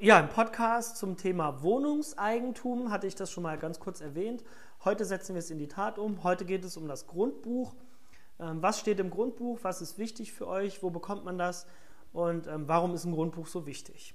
Ja, im Podcast zum Thema Wohnungseigentum hatte ich das schon mal ganz kurz erwähnt. Heute setzen wir es in die Tat um. Heute geht es um das Grundbuch. Ähm, was steht im Grundbuch? Was ist wichtig für euch? Wo bekommt man das? Und ähm, warum ist ein Grundbuch so wichtig?